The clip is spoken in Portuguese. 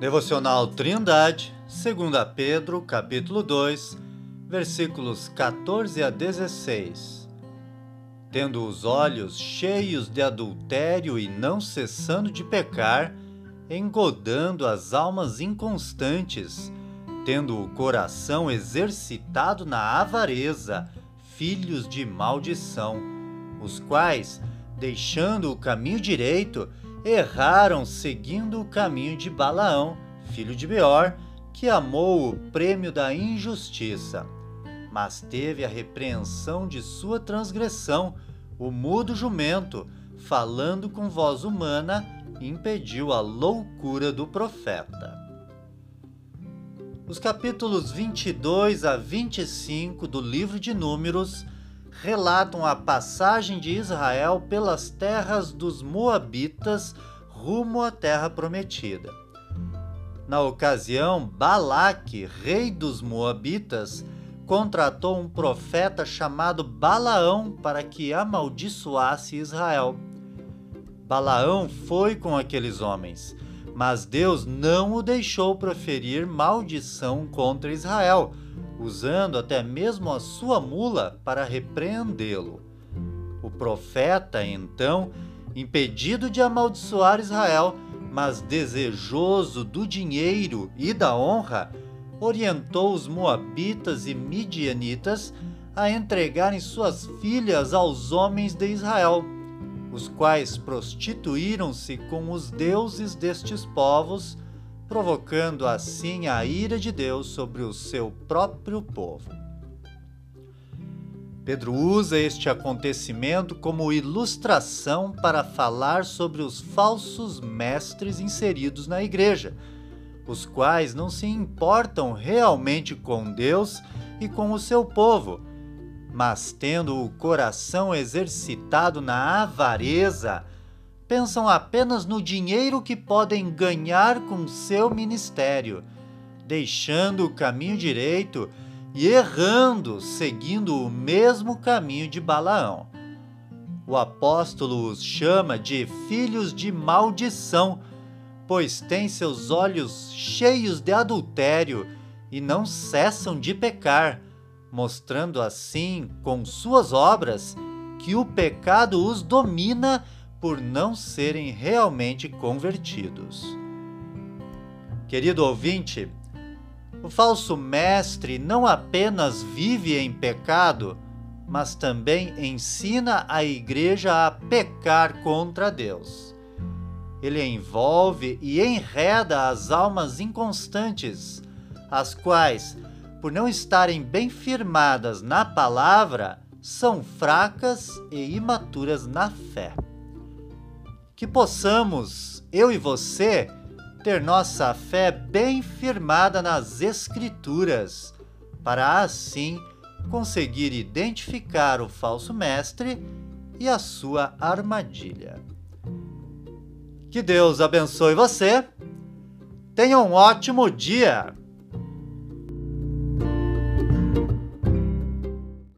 Devocional Trindade, 2 Pedro, capítulo 2, versículos 14 a 16. Tendo os olhos cheios de adultério e não cessando de pecar, engodando as almas inconstantes, tendo o coração exercitado na avareza, filhos de maldição, os quais, deixando o caminho direito, erraram seguindo o caminho de Balaão, filho de Beor, que amou o prêmio da injustiça, mas teve a repreensão de sua transgressão, o mudo jumento, falando com voz humana, impediu a loucura do profeta. Os capítulos 22 a 25 do livro de Números relatam a passagem de Israel pelas terras dos Moabitas rumo à terra prometida. Na ocasião, Balaque, rei dos Moabitas, contratou um profeta chamado Balaão para que amaldiçoasse Israel. Balaão foi com aqueles homens, mas Deus não o deixou proferir maldição contra Israel usando até mesmo a sua mula para repreendê-lo. O profeta, então, impedido de amaldiçoar Israel, mas desejoso do dinheiro e da honra, orientou os Moabitas e Midianitas a entregarem suas filhas aos homens de Israel, os quais prostituíram-se com os deuses destes povos provocando assim a ira de Deus sobre o seu próprio povo. Pedro usa este acontecimento como ilustração para falar sobre os falsos mestres inseridos na igreja, os quais não se importam realmente com Deus e com o seu povo, mas tendo o coração exercitado na avareza, pensam apenas no dinheiro que podem ganhar com seu ministério, deixando o caminho direito e errando, seguindo o mesmo caminho de Balaão. O apóstolo os chama de filhos de maldição, pois têm seus olhos cheios de adultério e não cessam de pecar, mostrando assim com suas obras que o pecado os domina por não serem realmente convertidos. Querido ouvinte, o falso mestre não apenas vive em pecado, mas também ensina a igreja a pecar contra Deus. Ele envolve e enreda as almas inconstantes, as quais, por não estarem bem firmadas na palavra, são fracas e imaturas na fé que possamos, eu e você, ter nossa fé bem firmada nas Escrituras, para assim conseguir identificar o falso mestre e a sua armadilha. Que Deus abençoe você. Tenha um ótimo dia!